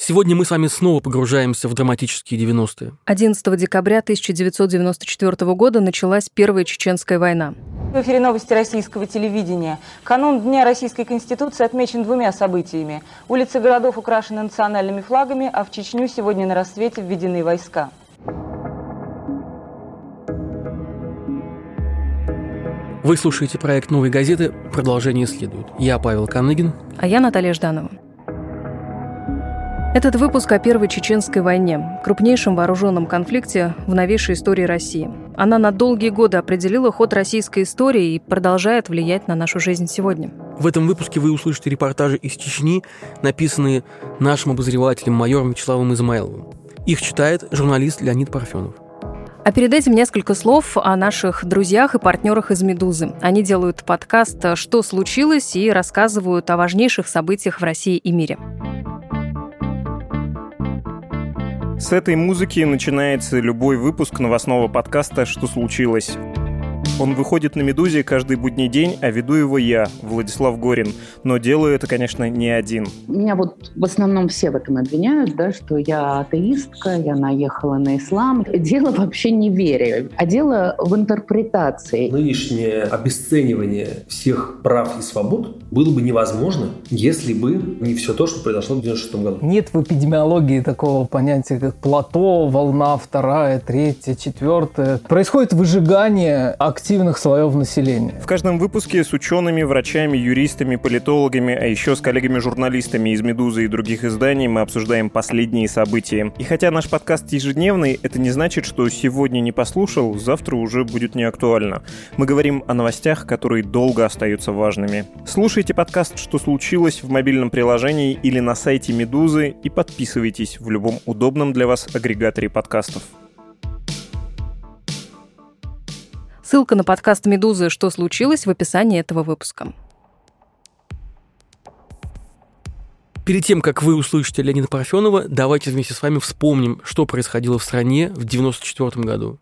Сегодня мы с вами снова погружаемся в драматические 90-е. 11 декабря 1994 года началась Первая Чеченская война. В эфире новости российского телевидения. Канун Дня Российской Конституции отмечен двумя событиями. Улицы городов украшены национальными флагами, а в Чечню сегодня на рассвете введены войска. Вы слушаете проект «Новой газеты». Продолжение следует. Я Павел Каныгин. А я Наталья Жданова. Этот выпуск о Первой Чеченской войне, крупнейшем вооруженном конфликте в новейшей истории России. Она на долгие годы определила ход российской истории и продолжает влиять на нашу жизнь сегодня. В этом выпуске вы услышите репортажи из Чечни, написанные нашим обозревателем майором Вячеславом Измайловым. Их читает журналист Леонид Парфенов. А перед этим несколько слов о наших друзьях и партнерах из «Медузы». Они делают подкаст «Что случилось?» и рассказывают о важнейших событиях в России и мире. С этой музыки начинается любой выпуск новостного подкаста «Что случилось?». Он выходит на «Медузе» каждый будний день, а веду его я, Владислав Горин. Но делаю это, конечно, не один. Меня вот в основном все в этом обвиняют, да, что я атеистка, я наехала на ислам. Дело вообще не вере, а дело в интерпретации. Нынешнее обесценивание всех прав и свобод было бы невозможно, если бы не все то, что произошло в 96 году. Нет в эпидемиологии такого понятия, как плато, волна вторая, третья, четвертая. Происходит выжигание активности активных слоев населения. В каждом выпуске с учеными, врачами, юристами, политологами, а еще с коллегами-журналистами из «Медузы» и других изданий мы обсуждаем последние события. И хотя наш подкаст ежедневный, это не значит, что сегодня не послушал, завтра уже будет не актуально. Мы говорим о новостях, которые долго остаются важными. Слушайте подкаст «Что случилось» в мобильном приложении или на сайте «Медузы» и подписывайтесь в любом удобном для вас агрегаторе подкастов. Ссылка на подкаст «Медузы. Что случилось?» в описании этого выпуска. Перед тем, как вы услышите Леонида Парфенова, давайте вместе с вами вспомним, что происходило в стране в 1994 году.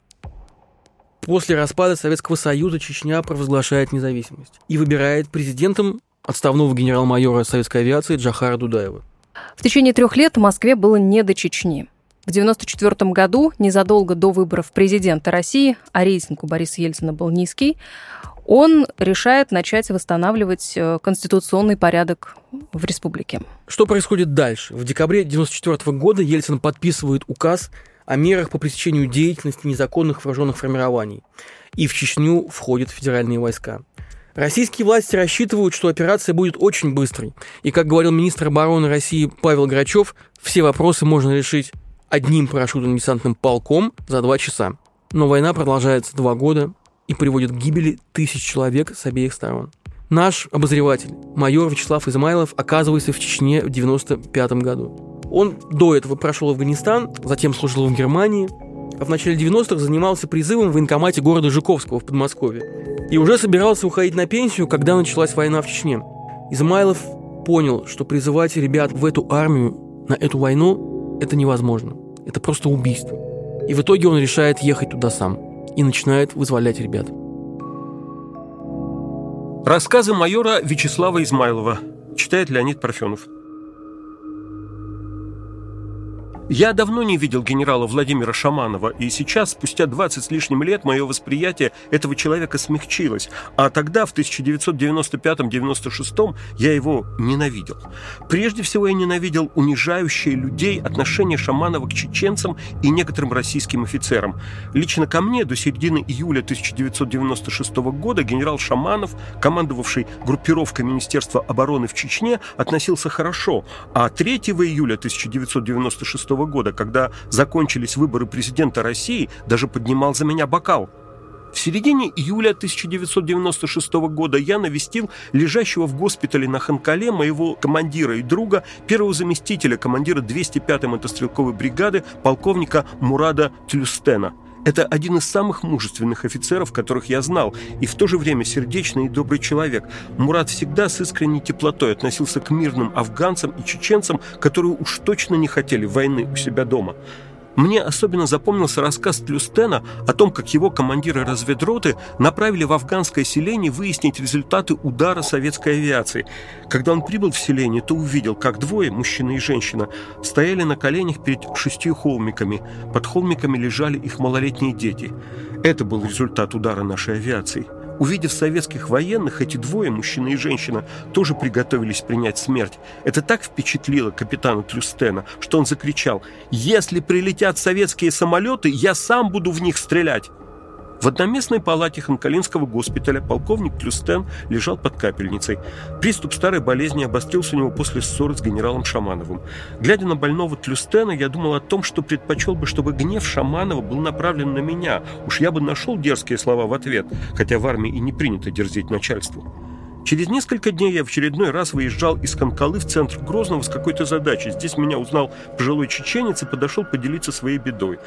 После распада Советского Союза Чечня провозглашает независимость и выбирает президентом отставного генерал-майора советской авиации Джахара Дудаева. В течение трех лет в Москве было не до Чечни. В 1994 году, незадолго до выборов президента России, а рейтинг у Бориса Ельцина был низкий, он решает начать восстанавливать э, конституционный порядок в республике. Что происходит дальше? В декабре 1994 года Ельцин подписывает указ о мерах по пресечению деятельности незаконных вооруженных формирований. И в Чечню входят федеральные войска. Российские власти рассчитывают, что операция будет очень быстрой. И, как говорил министр обороны России Павел Грачев, все вопросы можно решить одним парашютно-десантным полком за два часа. Но война продолжается два года и приводит к гибели тысяч человек с обеих сторон. Наш обозреватель, майор Вячеслав Измайлов, оказывается в Чечне в 1995 году. Он до этого прошел Афганистан, затем служил в Германии, а в начале 90-х занимался призывом в военкомате города Жуковского в Подмосковье. И уже собирался уходить на пенсию, когда началась война в Чечне. Измайлов понял, что призывать ребят в эту армию, на эту войну это невозможно. Это просто убийство. И в итоге он решает ехать туда сам и начинает вызволять ребят. Рассказы майора Вячеслава Измайлова. Читает Леонид Парфенов. Я давно не видел генерала Владимира Шаманова, и сейчас, спустя 20 с лишним лет, мое восприятие этого человека смягчилось, а тогда, в 1995-96, я его ненавидел. Прежде всего, я ненавидел унижающие людей отношение Шаманова к чеченцам и некоторым российским офицерам. Лично ко мне до середины июля 1996 года генерал Шаманов, командовавший группировкой Министерства обороны в Чечне, относился хорошо, а 3 июля 1996 года, когда закончились выборы президента России, даже поднимал за меня бокал. В середине июля 1996 года я навестил лежащего в госпитале на Ханкале моего командира и друга, первого заместителя командира 205-й мотострелковой бригады, полковника Мурада Тлюстена – это один из самых мужественных офицеров, которых я знал, и в то же время сердечный и добрый человек. Мурат всегда с искренней теплотой относился к мирным афганцам и чеченцам, которые уж точно не хотели войны у себя дома. Мне особенно запомнился рассказ Тлюстена о том, как его командиры разведроты направили в афганское селение выяснить результаты удара советской авиации. Когда он прибыл в селение, то увидел, как двое, мужчина и женщина, стояли на коленях перед шестью холмиками. Под холмиками лежали их малолетние дети. Это был результат удара нашей авиации. Увидев советских военных, эти двое, мужчина и женщина, тоже приготовились принять смерть. Это так впечатлило капитана Трюстена, что он закричал «Если прилетят советские самолеты, я сам буду в них стрелять!» В одноместной палате Ханкалинского госпиталя полковник Клюстен лежал под капельницей. Приступ старой болезни обострился у него после ссоры с генералом Шамановым. Глядя на больного Тлюстена, я думал о том, что предпочел бы, чтобы гнев Шаманова был направлен на меня. Уж я бы нашел дерзкие слова в ответ, хотя в армии и не принято дерзить начальству. Через несколько дней я в очередной раз выезжал из Канкалы в центр Грозного с какой-то задачей. Здесь меня узнал пожилой чеченец и подошел поделиться своей бедой.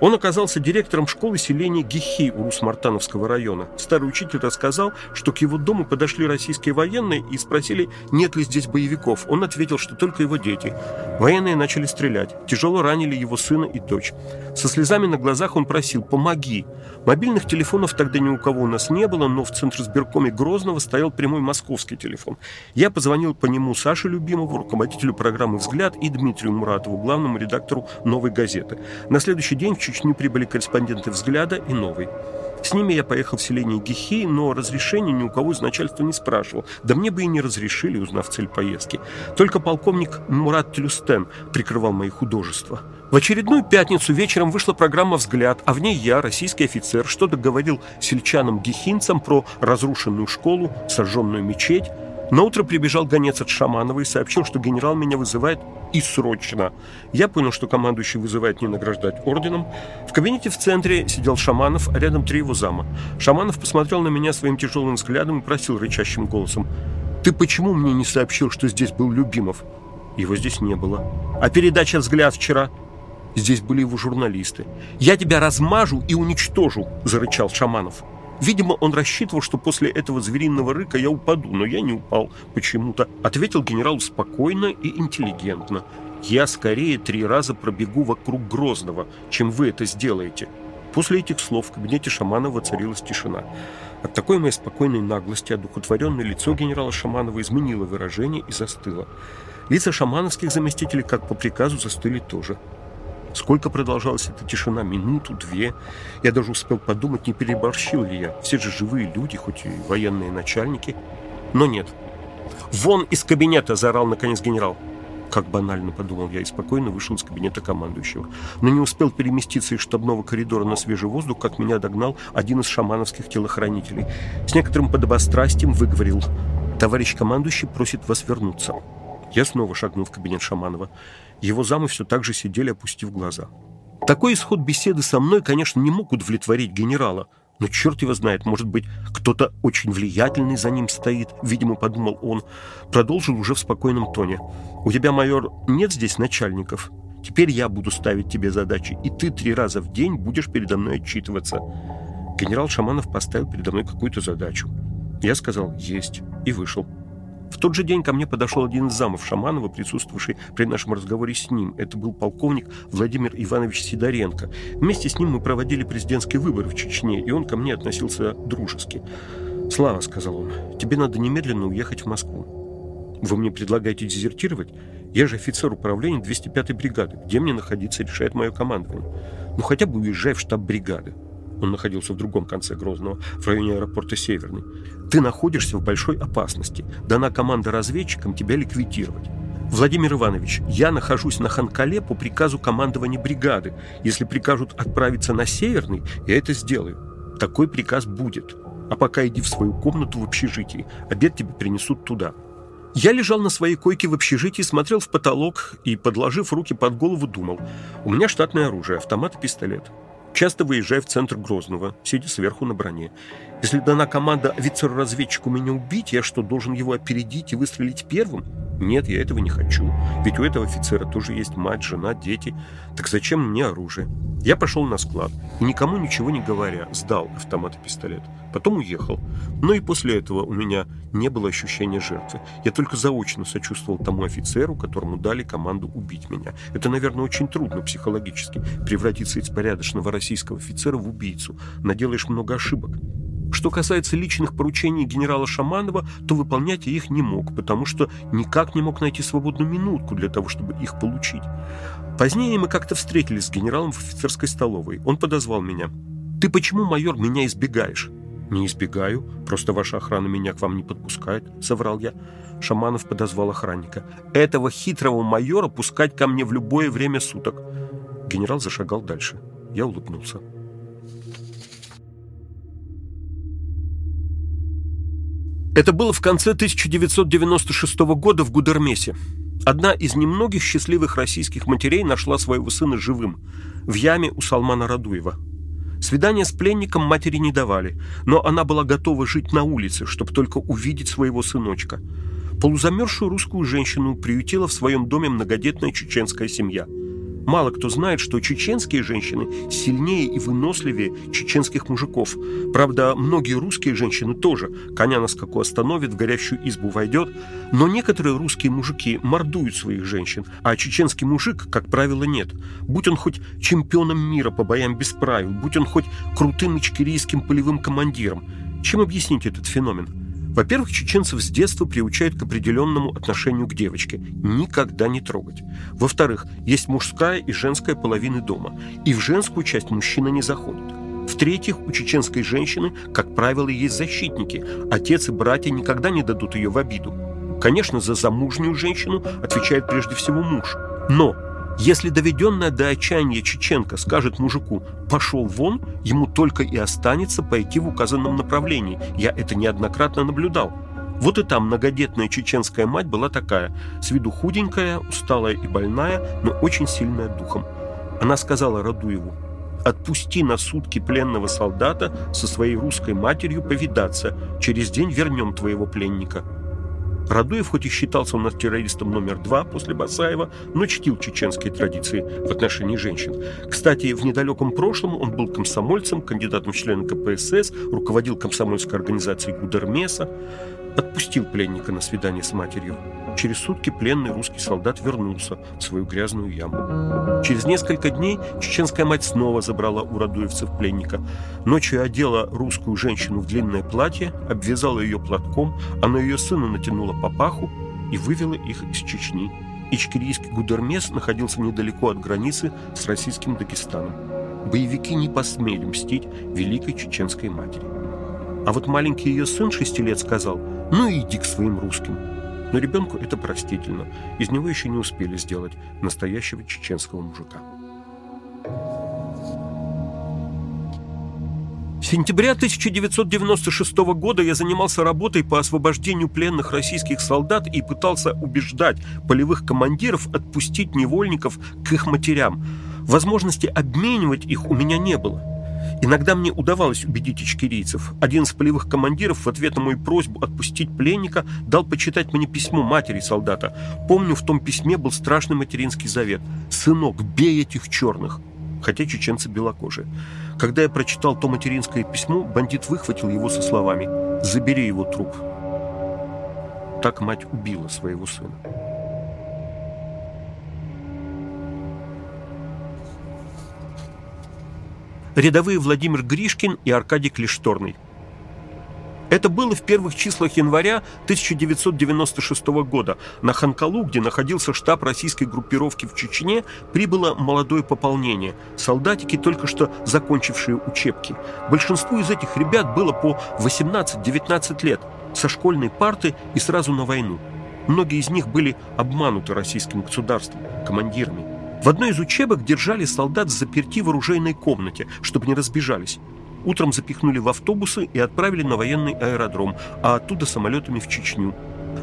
Он оказался директором школы селения Гихи у Русмартановского района. Старый учитель рассказал, что к его дому подошли российские военные и спросили, нет ли здесь боевиков. Он ответил, что только его дети. Военные начали стрелять. Тяжело ранили его сына и дочь. Со слезами на глазах он просил «помоги». Мобильных телефонов тогда ни у кого у нас не было, но в центре сберкоме Грозного стоял прямой московский телефон. Я позвонил по нему Саше Любимову, руководителю программы «Взгляд», и Дмитрию Муратову, главному редактору «Новой газеты». На следующий день в Чечню прибыли корреспонденты «Взгляда» и «Новой». С ними я поехал в селение Гихи, но разрешения ни у кого из начальства не спрашивал. Да мне бы и не разрешили, узнав цель поездки. Только полковник Мурат Тлюстен прикрывал мои художества. В очередную пятницу вечером вышла программа «Взгляд», а в ней я, российский офицер, что-то говорил сельчанам-гехинцам про разрушенную школу, сожженную мечеть. На утро прибежал гонец от Шаманова и сообщил, что генерал меня вызывает и срочно. Я понял, что командующий вызывает не награждать орденом. В кабинете в центре сидел Шаманов, а рядом три его зама. Шаманов посмотрел на меня своим тяжелым взглядом и просил рычащим голосом. «Ты почему мне не сообщил, что здесь был Любимов?» Его здесь не было. «А передача «Взгляд» вчера?» Здесь были его журналисты. «Я тебя размажу и уничтожу!» – зарычал Шаманов. Видимо, он рассчитывал, что после этого звериного рыка я упаду, но я не упал почему-то. Ответил генерал спокойно и интеллигентно. «Я скорее три раза пробегу вокруг Грозного, чем вы это сделаете». После этих слов в кабинете Шаманова воцарилась тишина. От такой моей спокойной наглости одухотворенное лицо генерала Шаманова изменило выражение и застыло. Лица шамановских заместителей, как по приказу, застыли тоже. Сколько продолжалась эта тишина? Минуту, две. Я даже успел подумать, не переборщил ли я. Все же живые люди, хоть и военные начальники. Но нет. «Вон из кабинета!» – заорал наконец генерал. Как банально, подумал я, и спокойно вышел из кабинета командующего. Но не успел переместиться из штабного коридора на свежий воздух, как меня догнал один из шамановских телохранителей. С некоторым подобострастием выговорил. «Товарищ командующий просит вас вернуться». Я снова шагнул в кабинет Шаманова. Его замы все так же сидели, опустив глаза. Такой исход беседы со мной, конечно, не мог удовлетворить генерала, но черт его знает, может быть, кто-то очень влиятельный за ним стоит, видимо, подумал он. Продолжил уже в спокойном тоне. «У тебя, майор, нет здесь начальников? Теперь я буду ставить тебе задачи, и ты три раза в день будешь передо мной отчитываться». Генерал Шаманов поставил передо мной какую-то задачу. Я сказал «есть» и вышел. В тот же день ко мне подошел один из замов Шаманова, присутствовавший при нашем разговоре с ним. Это был полковник Владимир Иванович Сидоренко. Вместе с ним мы проводили президентские выборы в Чечне, и он ко мне относился дружески. «Слава», — сказал он, — «тебе надо немедленно уехать в Москву». «Вы мне предлагаете дезертировать? Я же офицер управления 205-й бригады. Где мне находиться, решает мое командование. Ну, хотя бы уезжай в штаб бригады». Он находился в другом конце Грозного, в районе аэропорта Северный. Ты находишься в большой опасности. Дана команда разведчикам тебя ликвидировать. Владимир Иванович, я нахожусь на Ханкале по приказу командования бригады. Если прикажут отправиться на Северный, я это сделаю. Такой приказ будет. А пока иди в свою комнату в общежитии. Обед тебе принесут туда. Я лежал на своей койке в общежитии, смотрел в потолок и, подложив руки под голову, думал. У меня штатное оружие, автомат и пистолет. Часто выезжаю в центр Грозного, сидя сверху на броне. Если дана команда офицеру-разведчику меня убить, я что, должен его опередить и выстрелить первым? Нет, я этого не хочу. Ведь у этого офицера тоже есть мать, жена, дети. Так зачем мне оружие? Я пошел на склад и, никому ничего не говоря, сдал автомат и пистолет. Потом уехал. Но и после этого у меня не было ощущения жертвы. Я только заочно сочувствовал тому офицеру, которому дали команду убить меня. Это, наверное, очень трудно психологически превратиться из порядочного российского офицера в убийцу. Наделаешь много ошибок. Что касается личных поручений генерала Шаманова, то выполнять я их не мог, потому что никак не мог найти свободную минутку для того, чтобы их получить. Позднее мы как-то встретились с генералом в офицерской столовой. Он подозвал меня. «Ты почему, майор, меня избегаешь?» «Не избегаю, просто ваша охрана меня к вам не подпускает», — соврал я. Шаманов подозвал охранника. «Этого хитрого майора пускать ко мне в любое время суток». Генерал зашагал дальше. Я улыбнулся. Это было в конце 1996 года в Гудермесе. Одна из немногих счастливых российских матерей нашла своего сына живым в яме у Салмана Радуева. Свидание с пленником матери не давали, но она была готова жить на улице, чтобы только увидеть своего сыночка. Полузамерзшую русскую женщину приютила в своем доме многодетная чеченская семья – Мало кто знает, что чеченские женщины сильнее и выносливее чеченских мужиков. Правда, многие русские женщины тоже. Коня на скаку остановит, в горящую избу войдет. Но некоторые русские мужики мордуют своих женщин, а чеченский мужик, как правило, нет. Будь он хоть чемпионом мира по боям без правил, будь он хоть крутым ичкерийским полевым командиром. Чем объяснить этот феномен? Во-первых, чеченцев с детства приучают к определенному отношению к девочке. Никогда не трогать. Во-вторых, есть мужская и женская половины дома. И в женскую часть мужчина не заходит. В-третьих, у чеченской женщины, как правило, есть защитники. Отец и братья никогда не дадут ее в обиду. Конечно, за замужнюю женщину отвечает прежде всего муж. Но если доведенная до отчаяния чеченка скажет мужику «пошел вон», ему только и останется пойти в указанном направлении. Я это неоднократно наблюдал. Вот и там многодетная чеченская мать была такая, с виду худенькая, усталая и больная, но очень сильная духом. Она сказала Радуеву, «Отпусти на сутки пленного солдата со своей русской матерью повидаться, через день вернем твоего пленника». Радуев хоть и считался у нас террористом номер два после Басаева, но чтил чеченские традиции в отношении женщин. Кстати, в недалеком прошлом он был комсомольцем, кандидатом в члены КПСС, руководил комсомольской организацией Гудермеса, отпустил пленника на свидание с матерью. Через сутки пленный русский солдат вернулся в свою грязную яму. Через несколько дней чеченская мать снова забрала у радуевцев пленника. Ночью одела русскую женщину в длинное платье, обвязала ее платком, а на ее сына натянула папаху и вывела их из Чечни. Ичкерийский гудермес находился недалеко от границы с российским Дагестаном. Боевики не посмели мстить великой чеченской матери. А вот маленький ее сын шести лет сказал «Ну иди к своим русским». Но ребенку это простительно. Из него еще не успели сделать настоящего чеченского мужика. Сентября 1996 года я занимался работой по освобождению пленных российских солдат и пытался убеждать полевых командиров отпустить невольников к их матерям. Возможности обменивать их у меня не было. Иногда мне удавалось убедить ичкерийцев. Один из полевых командиров в ответ на мою просьбу отпустить пленника дал почитать мне письмо матери солдата. Помню, в том письме был страшный материнский завет. «Сынок, бей этих черных!» Хотя чеченцы белокожие. Когда я прочитал то материнское письмо, бандит выхватил его со словами «Забери его труп». Так мать убила своего сына. Рядовые Владимир Гришкин и Аркадий Клишторный. Это было в первых числах января 1996 года. На Ханкалу, где находился штаб российской группировки в Чечне, прибыло молодое пополнение. Солдатики, только что закончившие учебки. Большинству из этих ребят было по 18-19 лет, со школьной парты и сразу на войну. Многие из них были обмануты российским государством, командирами. В одной из учебок держали солдат заперти в оружейной комнате, чтобы не разбежались. Утром запихнули в автобусы и отправили на военный аэродром, а оттуда самолетами в Чечню.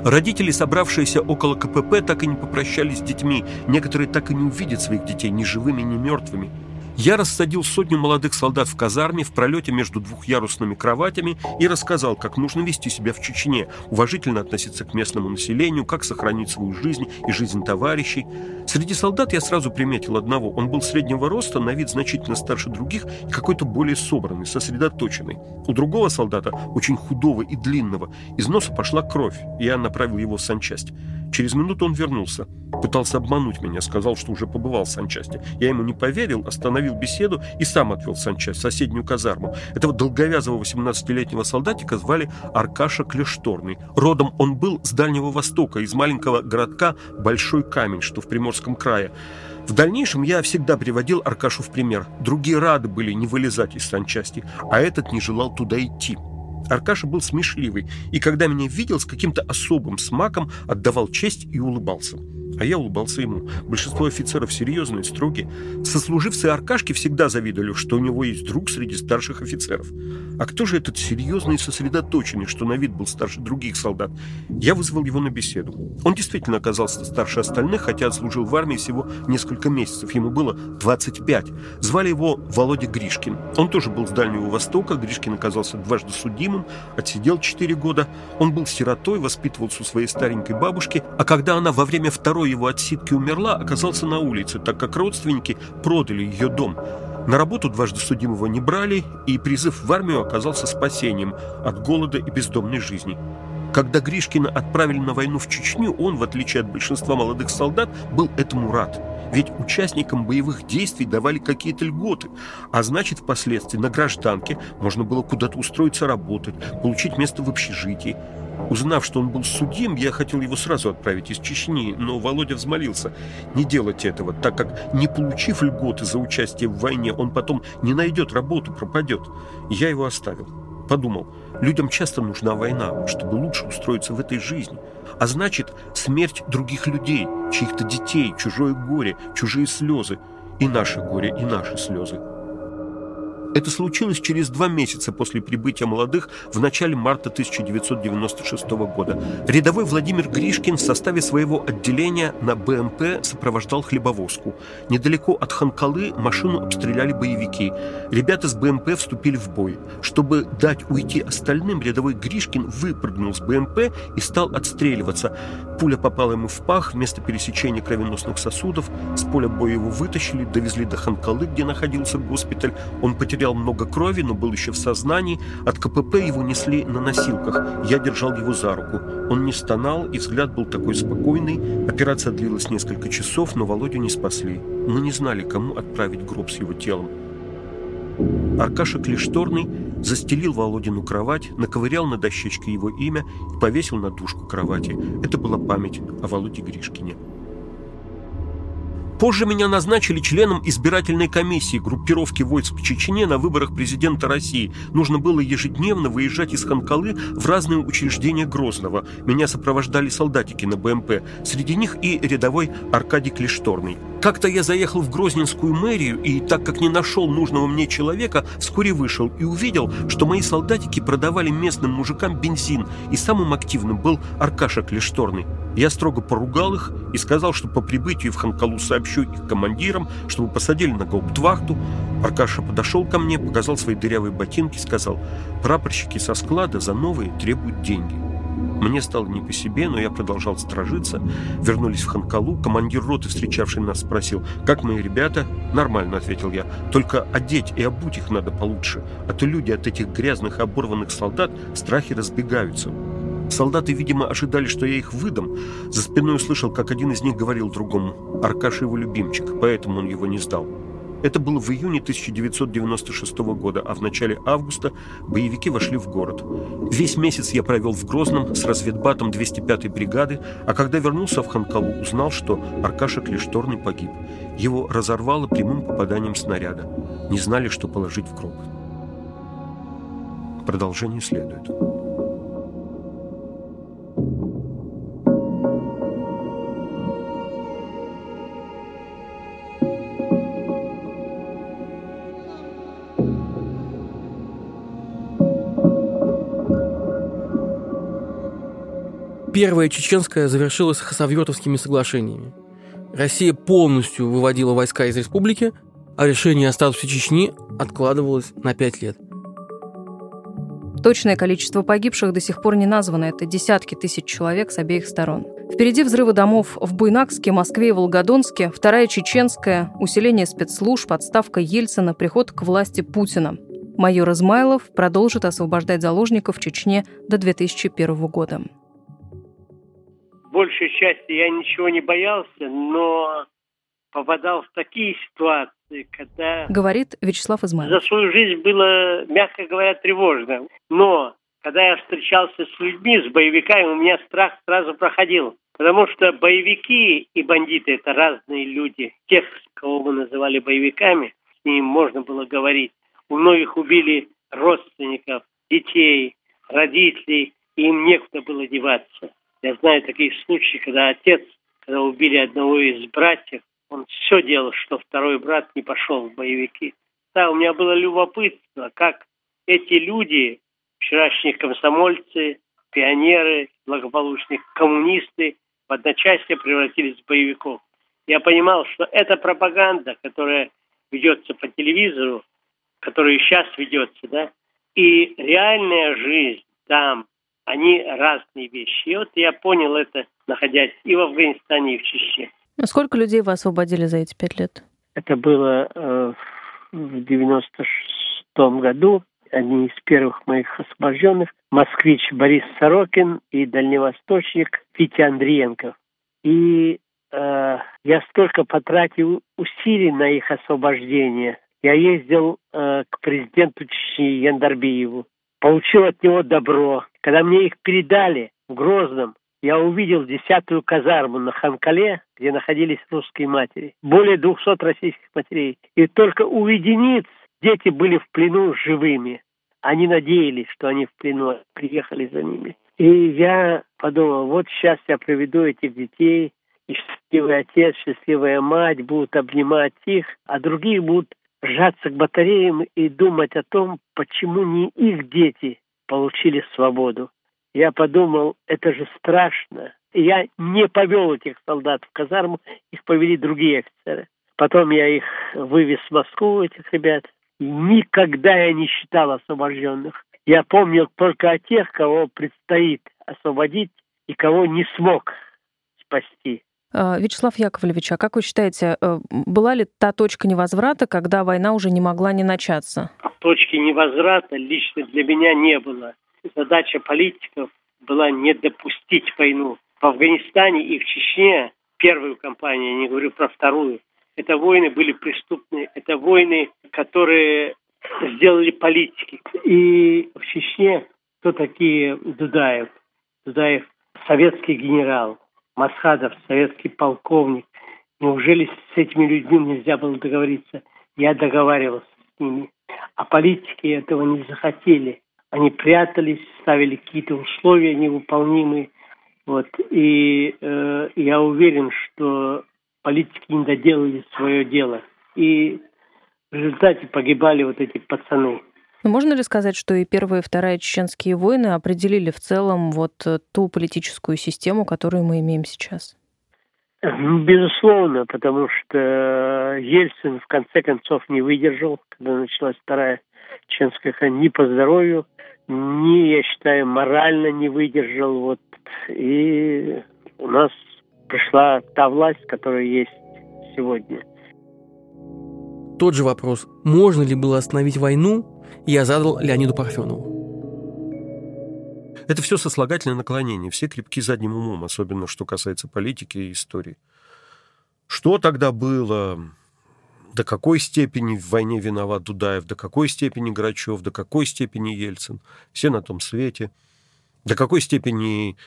Родители, собравшиеся около КПП, так и не попрощались с детьми. Некоторые так и не увидят своих детей ни живыми, ни мертвыми. Я рассадил сотню молодых солдат в казарме в пролете между двухъярусными кроватями и рассказал, как нужно вести себя в Чечне, уважительно относиться к местному населению, как сохранить свою жизнь и жизнь товарищей. Среди солдат я сразу приметил одного. Он был среднего роста, на вид значительно старше других и какой-то более собранный, сосредоточенный. У другого солдата, очень худого и длинного, из носа пошла кровь, и я направил его в санчасть. Через минуту он вернулся. Пытался обмануть меня, сказал, что уже побывал в санчасти. Я ему не поверил, остановил беседу и сам отвел санчасть, в соседнюю казарму. Этого долговязого 18-летнего солдатика звали Аркаша Клешторный. Родом он был с Дальнего Востока, из маленького городка Большой Камень, что в Приморском крае. В дальнейшем я всегда приводил Аркашу в пример. Другие рады были не вылезать из санчасти, а этот не желал туда идти. Аркаша был смешливый, и когда меня видел, с каким-то особым смаком отдавал честь и улыбался. А я улыбался ему. Большинство офицеров серьезные, строгие. Сослуживцы Аркашки всегда завидовали, что у него есть друг среди старших офицеров. А кто же этот серьезный и сосредоточенный, что на вид был старше других солдат? Я вызвал его на беседу. Он действительно оказался старше остальных, хотя отслужил в армии всего несколько месяцев. Ему было 25. Звали его Володя Гришкин. Он тоже был с Дальнего Востока. Гришкин оказался дважды судимым, отсидел 4 года. Он был сиротой, воспитывался у своей старенькой бабушки, а когда она во время второй его отсидки умерла, оказался на улице, так как родственники продали ее дом. На работу дважды судимого не брали, и призыв в армию оказался спасением от голода и бездомной жизни. Когда Гришкина отправили на войну в Чечню, он, в отличие от большинства молодых солдат, был этому рад. Ведь участникам боевых действий давали какие-то льготы, а значит, впоследствии на гражданке можно было куда-то устроиться работать, получить место в общежитии. Узнав, что он был судим, я хотел его сразу отправить из Чечни, но Володя взмолился не делать этого, так как, не получив льготы за участие в войне, он потом не найдет работу, пропадет. Я его оставил. Подумал, людям часто нужна война, чтобы лучше устроиться в этой жизни. А значит, смерть других людей, чьих-то детей, чужое горе, чужие слезы. И наше горе, и наши слезы. Это случилось через два месяца после прибытия молодых в начале марта 1996 года. Рядовой Владимир Гришкин в составе своего отделения на БМП сопровождал хлебовозку. Недалеко от Ханкалы машину обстреляли боевики. Ребята с БМП вступили в бой. Чтобы дать уйти остальным, рядовой Гришкин выпрыгнул с БМП и стал отстреливаться. Пуля попала ему в пах, вместо пересечения кровеносных сосудов. С поля боя его вытащили, довезли до Ханкалы, где находился госпиталь. Он потерял потерял много крови, но был еще в сознании. От КПП его несли на носилках. Я держал его за руку. Он не стонал, и взгляд был такой спокойный. Операция длилась несколько часов, но Володю не спасли. Мы не знали, кому отправить гроб с его телом. Аркаша Клешторный застелил Володину кровать, наковырял на дощечке его имя и повесил на дужку кровати. Это была память о Володе Гришкине. Позже меня назначили членом избирательной комиссии группировки войск в Чечне на выборах президента России. Нужно было ежедневно выезжать из Ханкалы в разные учреждения Грозного. Меня сопровождали солдатики на БМП. Среди них и рядовой Аркадий Клешторный. Как-то я заехал в Грозненскую мэрию, и так как не нашел нужного мне человека, вскоре вышел и увидел, что мои солдатики продавали местным мужикам бензин, и самым активным был Аркаша Клешторный. Я строго поругал их и сказал, что по прибытию в Ханкалу сообщу их командирам, чтобы посадили на гауптвахту. Аркаша подошел ко мне, показал свои дырявые ботинки, сказал, прапорщики со склада за новые требуют деньги. Мне стало не по себе, но я продолжал стражиться. Вернулись в Ханкалу. Командир роты, встречавший нас, спросил, как мои ребята? Нормально, ответил я. Только одеть и обуть их надо получше. А то люди от этих грязных оборванных солдат в страхе разбегаются. Солдаты, видимо, ожидали, что я их выдам. За спиной услышал, как один из них говорил другому. Аркаша его любимчик, поэтому он его не сдал. Это было в июне 1996 года, а в начале августа боевики вошли в город. Весь месяц я провел в Грозном с разведбатом 205-й бригады, а когда вернулся в Ханкалу, узнал, что Аркаша Клешторный погиб. Его разорвало прямым попаданием снаряда. Не знали, что положить в гроб. Продолжение следует. Первая чеченская завершилась Хасавьотовскими соглашениями. Россия полностью выводила войска из республики, а решение о статусе Чечни откладывалось на пять лет. Точное количество погибших до сих пор не названо. Это десятки тысяч человек с обеих сторон. Впереди взрывы домов в Буйнакске, Москве и Волгодонске, вторая чеченская, усиление спецслужб, отставка Ельцина, приход к власти Путина. Майор Измайлов продолжит освобождать заложников в Чечне до 2001 года. Большей части я ничего не боялся, но попадал в такие ситуации, когда... Говорит Вячеслав Измайлов. За свою жизнь было, мягко говоря, тревожно. Но когда я встречался с людьми, с боевиками, у меня страх сразу проходил. Потому что боевики и бандиты – это разные люди. Тех, кого мы называли боевиками, с ними можно было говорить. У многих убили родственников, детей, родителей, и им некуда было деваться. Я знаю такие случаи, когда отец, когда убили одного из братьев, он все делал, что второй брат не пошел в боевики. Да, у меня было любопытство, как эти люди, вчерашние комсомольцы, пионеры, благополучные коммунисты, в одночасье превратились в боевиков. Я понимал, что эта пропаганда, которая ведется по телевизору, которая сейчас ведется, да, и реальная жизнь там, они разные вещи. И вот я понял это, находясь и в Афганистане, и в Чечне. А сколько людей вы освободили за эти пять лет? Это было э, в 96-м году. Одни из первых моих освобожденных. Москвич Борис Сорокин и дальневосточник Витя Андриенков. И э, я столько потратил усилий на их освобождение. Я ездил э, к президенту Чечни Яндарбиеву, получил от него добро. Когда мне их передали в Грозном, я увидел десятую казарму на Ханкале, где находились русские матери. Более двухсот российских матерей. И только у единиц дети были в плену живыми. Они надеялись, что они в плену, приехали за ними. И я подумал, вот сейчас я приведу этих детей, и счастливый отец, счастливая мать будут обнимать их, а другие будут сжаться к батареям и думать о том, почему не их дети получили свободу я подумал, это же страшно. Я не повел этих солдат в казарму, их повели другие офицеры. Потом я их вывез в Москву, этих ребят. Никогда я не считал освобожденных. Я помнил только о тех, кого предстоит освободить и кого не смог спасти. А, Вячеслав Яковлевич, а как вы считаете, э, была ли та точка невозврата, когда война уже не могла не начаться? Точки невозврата лично для меня не было задача политиков была не допустить войну. В Афганистане и в Чечне, первую кампанию, я не говорю про вторую, это войны были преступные, это войны, которые сделали политики. И в Чечне кто такие Дудаев? Дудаев советский генерал, Масхадов советский полковник. Неужели с этими людьми нельзя было договориться? Я договаривался с ними. А политики этого не захотели. Они прятались, ставили какие-то условия невыполнимые. Вот. И э, я уверен, что политики не доделали свое дело. И в результате погибали вот эти пацаны. Но ну, можно ли сказать, что и первая и вторая чеченские войны определили в целом вот э, ту политическую систему, которую мы имеем сейчас? Безусловно, потому что Ельцин в конце концов не выдержал, когда началась вторая чеченская война, ни по здоровью, ни, я считаю, морально не выдержал. Вот. И у нас пришла та власть, которая есть сегодня. Тот же вопрос, можно ли было остановить войну, я задал Леониду Парфенову. Это все сослагательное наклонение, все крепки задним умом, особенно что касается политики и истории. Что тогда было? до какой степени в войне виноват Дудаев, до какой степени Грачев, до какой степени Ельцин. Все на том свете. До какой степени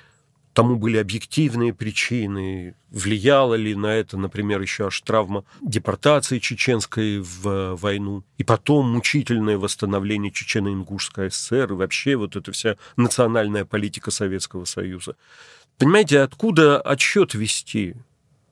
тому были объективные причины, влияла ли на это, например, еще аж травма депортации чеченской в войну, и потом мучительное восстановление Чечено-Ингушской ССР, и вообще вот эта вся национальная политика Советского Союза. Понимаете, откуда отсчет вести?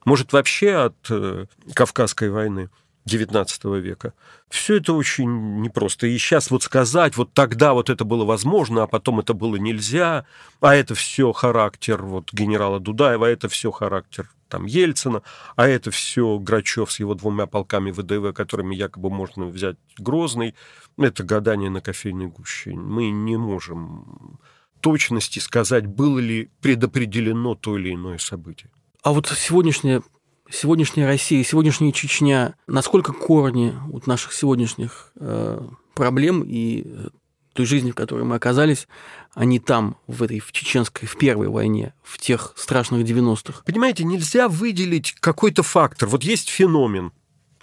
Может, вообще от э, Кавказской войны? XIX века. Все это очень непросто. И сейчас вот сказать, вот тогда вот это было возможно, а потом это было нельзя, а это все характер вот генерала Дудаева, а это все характер там Ельцина, а это все Грачев с его двумя полками ВДВ, которыми якобы можно взять Грозный, это гадание на кофейной гуще. Мы не можем точности сказать, было ли предопределено то или иное событие. А вот сегодняшняя, сегодняшняя Россия, сегодняшняя Чечня, насколько корни вот наших сегодняшних э, проблем и э, той жизни, в которой мы оказались, они там, в этой, в чеченской, в первой войне, в тех страшных 90-х. Понимаете, нельзя выделить какой-то фактор. Вот есть феномен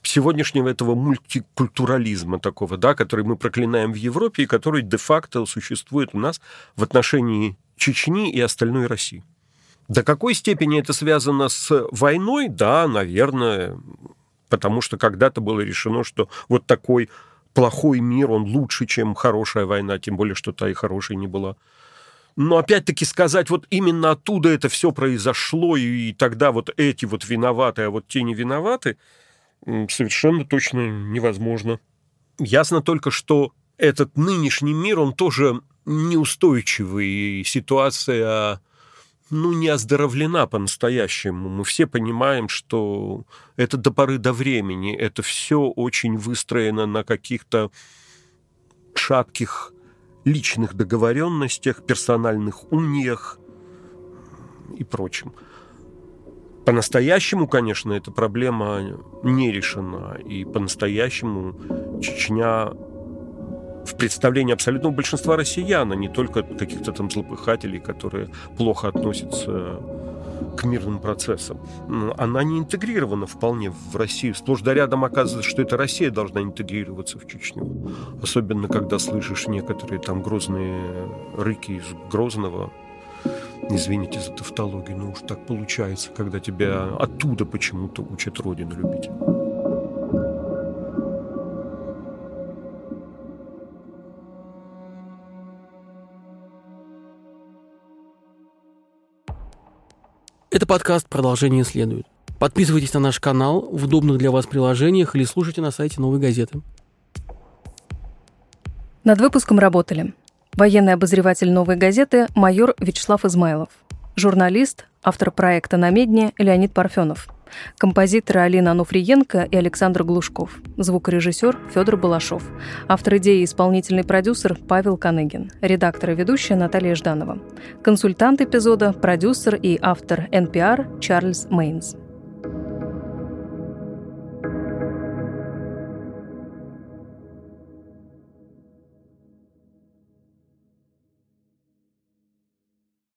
сегодняшнего этого мультикультурализма такого, да, который мы проклинаем в Европе и который де-факто существует у нас в отношении Чечни и остальной России. До какой степени это связано с войной? Да, наверное, потому что когда-то было решено, что вот такой плохой мир, он лучше, чем хорошая война, тем более, что та и хорошей не была. Но опять-таки сказать, вот именно оттуда это все произошло, и тогда вот эти вот виноваты, а вот те не виноваты, совершенно точно невозможно. Ясно только, что этот нынешний мир, он тоже неустойчивый, и ситуация ну, не оздоровлена по-настоящему. Мы все понимаем, что это до поры до времени, это все очень выстроено на каких-то шатких личных договоренностях, персональных униях и прочем. По-настоящему, конечно, эта проблема не решена, и по-настоящему Чечня в представлении абсолютного большинства россиян, а не только каких-то там злопыхателей, которые плохо относятся к мирным процессам. Она не интегрирована вполне в Россию. Сплошь да рядом оказывается, что это Россия должна интегрироваться в Чечню. Особенно, когда слышишь некоторые там грозные рыки из Грозного, извините за тавтологию, но уж так получается, когда тебя оттуда почему-то учат Родину любить. Это подкаст «Продолжение следует». Подписывайтесь на наш канал в удобных для вас приложениях или слушайте на сайте «Новой газеты». Над выпуском работали военный обозреватель «Новой газеты» майор Вячеслав Измайлов, журналист, автор проекта «На медне» Леонид Парфенов, композиторы Алина Ануфриенко и Александр Глушков, звукорежиссер Федор Балашов, автор идеи и исполнительный продюсер Павел Каныгин, редактор и ведущая Наталья Жданова, консультант эпизода, продюсер и автор NPR Чарльз Мейнс.